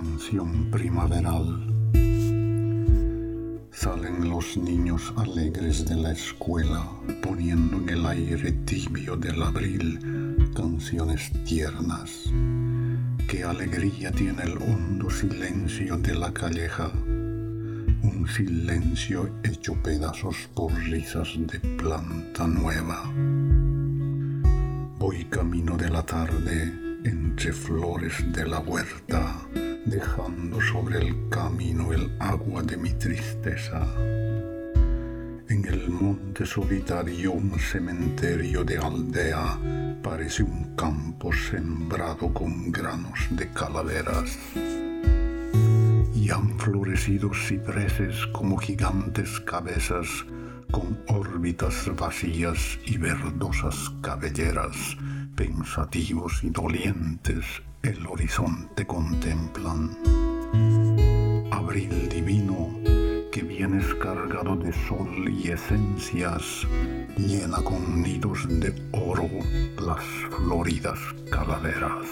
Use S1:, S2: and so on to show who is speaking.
S1: Canción primaveral. Salen los niños alegres de la escuela, poniendo en el aire tibio del abril canciones tiernas. Qué alegría tiene el hondo silencio de la calleja, un silencio hecho pedazos por risas de planta nueva. Voy camino de la tarde entre flores de la huerta dejando sobre el camino el agua de mi tristeza. En el monte solitario un cementerio de aldea parece un campo sembrado con granos de calaveras. Y han florecido cipreses como gigantes cabezas con órbitas vacías y verdosas cabelleras, pensativos y dolientes el horizonte contemplan. Abril divino que vienes cargado de sol y esencias, llena con nidos de oro las floridas calaveras.